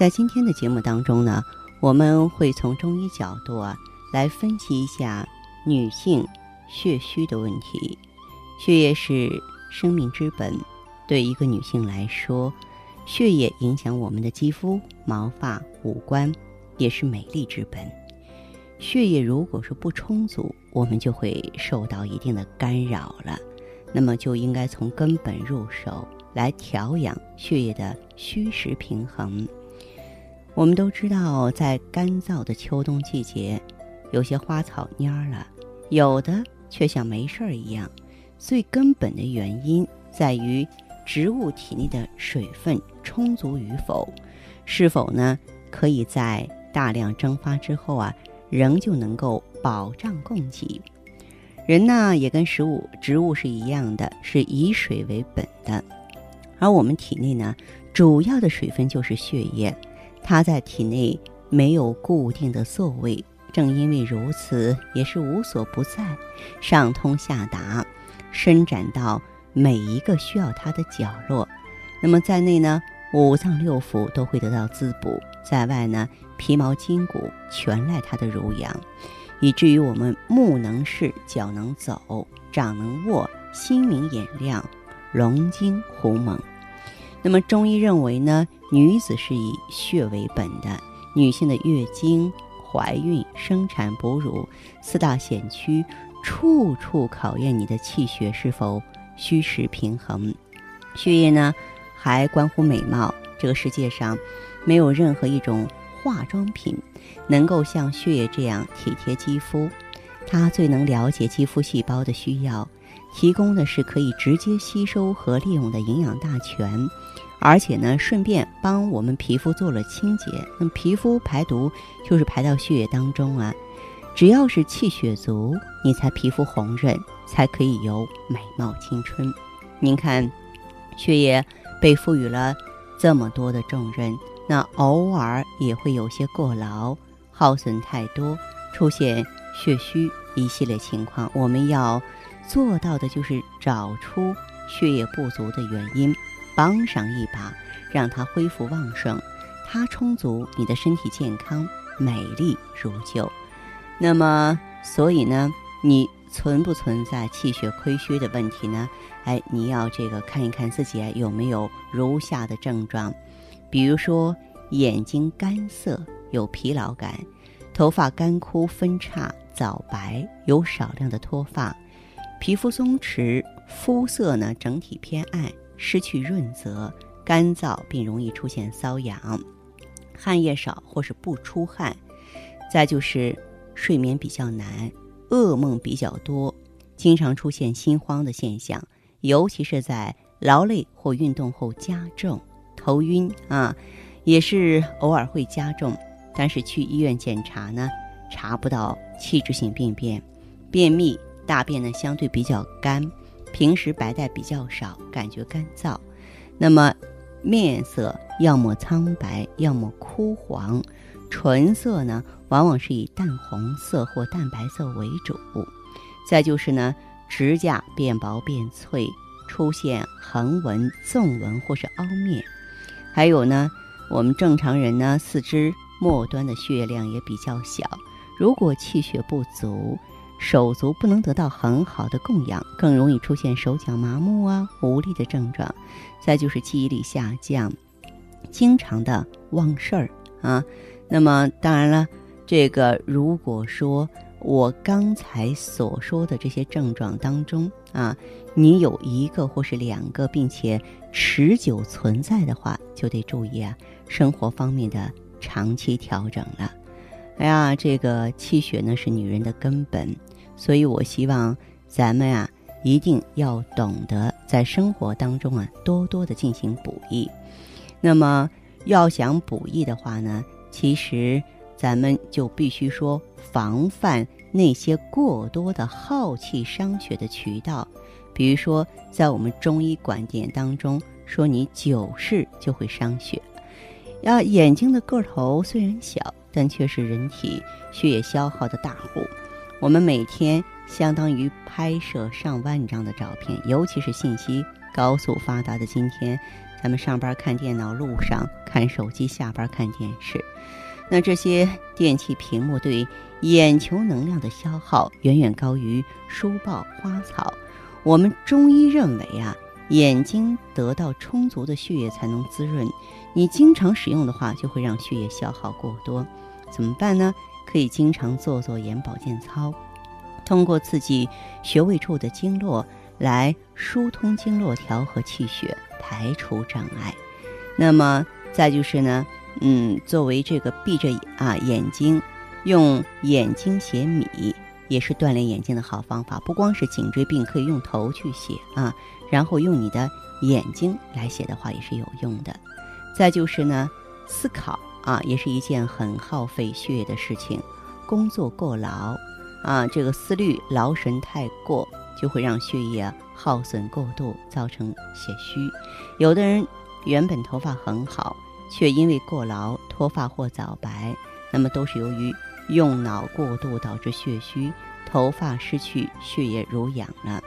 在今天的节目当中呢，我们会从中医角度啊来分析一下女性血虚的问题。血液是生命之本。对一个女性来说，血液影响我们的肌肤、毛发、五官，也是美丽之本。血液如果说不充足，我们就会受到一定的干扰了。那么就应该从根本入手来调养血液的虚实平衡。我们都知道，在干燥的秋冬季节，有些花草蔫了，有的却像没事儿一样。最根本的原因在于。植物体内的水分充足与否，是否呢？可以在大量蒸发之后啊，仍旧能够保障供给。人呢，也跟食物、植物是一样的，是以水为本的。而我们体内呢，主要的水分就是血液，它在体内没有固定的座位，正因为如此，也是无所不在，上通下达，伸展到。每一个需要它的角落，那么在内呢，五脏六腑都会得到滋补；在外呢，皮毛筋骨全赖它的濡养，以至于我们目能视，脚能走，掌能握，心明眼亮，龙精虎猛。那么中医认为呢，女子是以血为本的，女性的月经、怀孕、生产、哺乳四大险区，处处考验你的气血是否。虚实平衡，血液呢还关乎美貌。这个世界上没有任何一种化妆品能够像血液这样体贴肌肤。它最能了解肌肤细胞的需要，提供的是可以直接吸收和利用的营养大全，而且呢顺便帮我们皮肤做了清洁。那皮肤排毒就是排到血液当中啊。只要是气血足，你才皮肤红润，才可以有美貌青春。您看，血液被赋予了这么多的重任，那偶尔也会有些过劳、耗损太多，出现血虚一系列情况。我们要做到的就是找出血液不足的原因，帮上一把，让它恢复旺盛。它充足，你的身体健康、美丽如旧。那么，所以呢，你存不存在气血亏虚的问题呢？哎，你要这个看一看自己有没有如下的症状，比如说眼睛干涩、有疲劳感，头发干枯分叉、早白、有少量的脱发，皮肤松弛，肤色呢整体偏暗，失去润泽，干燥并容易出现瘙痒，汗液少或是不出汗，再就是。睡眠比较难，噩梦比较多，经常出现心慌的现象，尤其是在劳累或运动后加重。头晕啊，也是偶尔会加重，但是去医院检查呢，查不到器质性病变。便秘，大便呢相对比较干，平时白带比较少，感觉干燥。那么面色要么苍白，要么枯黄。唇色呢，往往是以淡红色或淡白色为主。再就是呢，指甲变薄变脆，出现横纹、纵纹或是凹面。还有呢，我们正常人呢，四肢末端的血量也比较小。如果气血不足，手足不能得到很好的供养，更容易出现手脚麻木啊、无力的症状。再就是记忆力下降，经常的忘事儿啊。那么当然了，这个如果说我刚才所说的这些症状当中啊，你有一个或是两个，并且持久存在的话，就得注意啊，生活方面的长期调整了。哎呀，这个气血呢是女人的根本，所以我希望咱们啊一定要懂得在生活当中啊多多的进行补益。那么。要想补益的话呢，其实咱们就必须说防范那些过多的耗气伤血的渠道，比如说在我们中医观点当中说，你久视就会伤血。要眼睛的个头虽然小，但却是人体血液消耗的大户。我们每天相当于拍摄上万张的照片，尤其是信息高速发达的今天，咱们上班看电脑，路上看手机，下班看电视，那这些电器屏幕对眼球能量的消耗远远高于书报、花草。我们中医认为啊，眼睛得到充足的血液才能滋润，你经常使用的话，就会让血液消耗过多，怎么办呢？可以经常做做眼保健操，通过刺激穴位处的经络来疏通经络、调和气血、排除障碍。那么再就是呢，嗯，作为这个闭着啊眼睛用眼睛写米，也是锻炼眼睛的好方法。不光是颈椎病，可以用头去写啊，然后用你的眼睛来写的话也是有用的。再就是呢，思考。啊，也是一件很耗费血液的事情。工作过劳，啊，这个思虑劳神太过，就会让血液耗损过度，造成血虚。有的人原本头发很好，却因为过劳脱发或早白，那么都是由于用脑过度导致血虚，头发失去血液濡养了。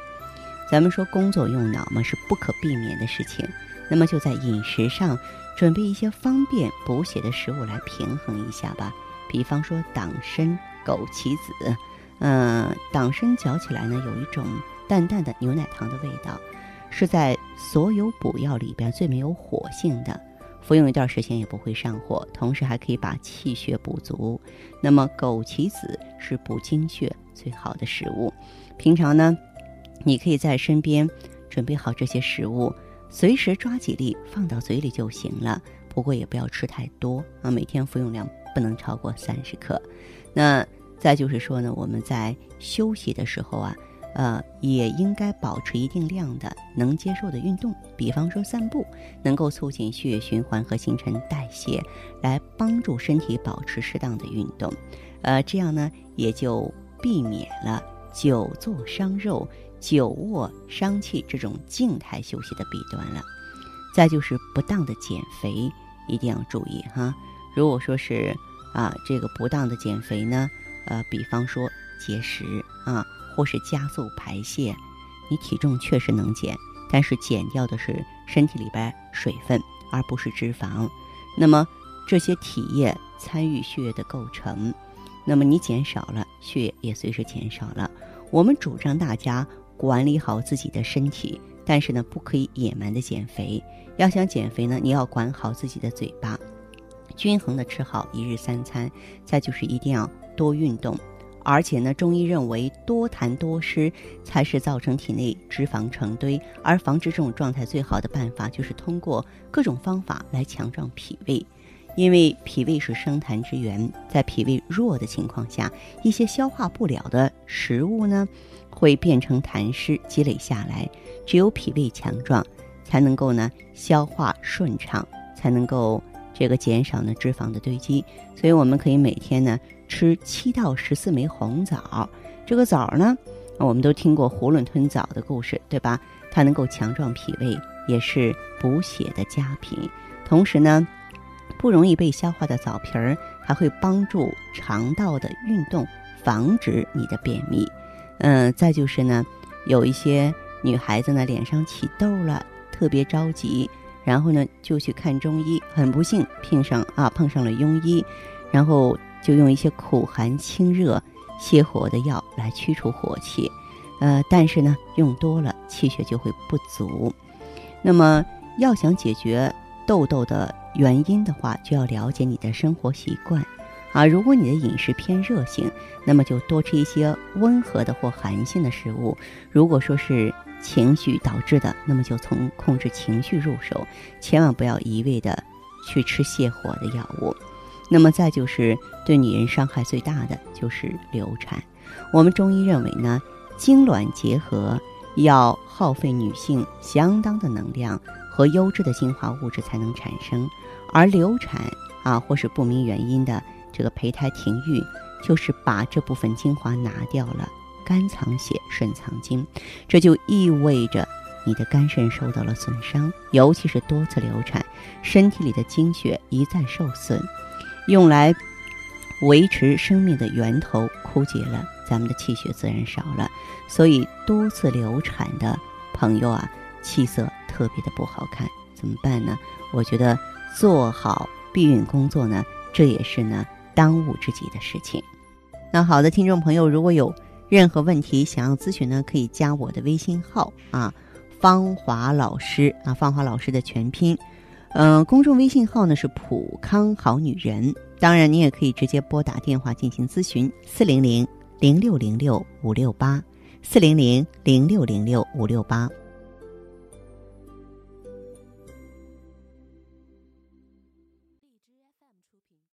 咱们说工作用脑嘛，是不可避免的事情。那么就在饮食上。准备一些方便补血的食物来平衡一下吧，比方说党参、枸杞子。嗯，党参嚼起来呢，有一种淡淡的牛奶糖的味道，是在所有补药里边最没有火性的，服用一段时间也不会上火，同时还可以把气血补足。那么枸杞子是补精血最好的食物，平常呢，你可以在身边准备好这些食物。随时抓几粒放到嘴里就行了，不过也不要吃太多啊。每天服用量不能超过三十克。那再就是说呢，我们在休息的时候啊，呃，也应该保持一定量的能接受的运动，比方说散步，能够促进血液循环和新陈代谢，来帮助身体保持适当的运动。呃，这样呢，也就避免了久坐伤肉。久卧伤气这种静态休息的弊端了，再就是不当的减肥一定要注意哈。如果说是啊这个不当的减肥呢，呃，比方说节食啊，或是加速排泄，你体重确实能减，但是减掉的是身体里边水分，而不是脂肪。那么这些体液参与血液的构成，那么你减少了，血液也随之减少了。我们主张大家。管理好自己的身体，但是呢，不可以野蛮的减肥。要想减肥呢，你要管好自己的嘴巴，均衡的吃好一日三餐。再就是一定要多运动，而且呢，中医认为多痰多湿才是造成体内脂肪成堆，而防止这种状态最好的办法就是通过各种方法来强壮脾胃。因为脾胃是生痰之源，在脾胃弱的情况下，一些消化不了的食物呢，会变成痰湿积累下来。只有脾胃强壮，才能够呢消化顺畅，才能够这个减少呢脂肪的堆积。所以我们可以每天呢吃七到十四枚红枣。这个枣呢，我们都听过囫囵吞枣的故事，对吧？它能够强壮脾胃，也是补血的佳品。同时呢。不容易被消化的枣皮儿，还会帮助肠道的运动，防止你的便秘。嗯，再就是呢，有一些女孩子呢脸上起痘了，特别着急，然后呢就去看中医，很不幸碰上啊碰上了庸医，然后就用一些苦寒清热泻火的药来驱除火气，呃，但是呢用多了气血就会不足。那么要想解决痘痘的。原因的话，就要了解你的生活习惯，啊，如果你的饮食偏热性，那么就多吃一些温和的或寒性的食物；如果说是情绪导致的，那么就从控制情绪入手，千万不要一味的去吃泻火的药物。那么再就是对女人伤害最大的就是流产。我们中医认为呢，精卵结合要耗费女性相当的能量。和优质的精华物质才能产生，而流产啊或是不明原因的这个胚胎停育，就是把这部分精华拿掉了。肝藏血，肾藏精，这就意味着你的肝肾受到了损伤，尤其是多次流产，身体里的精血一再受损，用来维持生命的源头枯竭了，咱们的气血自然少了，所以多次流产的朋友啊，气色特别的不好看，怎么办呢？我觉得做好避孕工作呢，这也是呢当务之急的事情。那好的，听众朋友，如果有任何问题想要咨询呢，可以加我的微信号啊，芳华老师啊，芳华老师的全拼，嗯，公众微信号呢是普康好女人。当然，你也可以直接拨打电话进行咨询，四零零零六零六五六八，四零零零六零六五六八。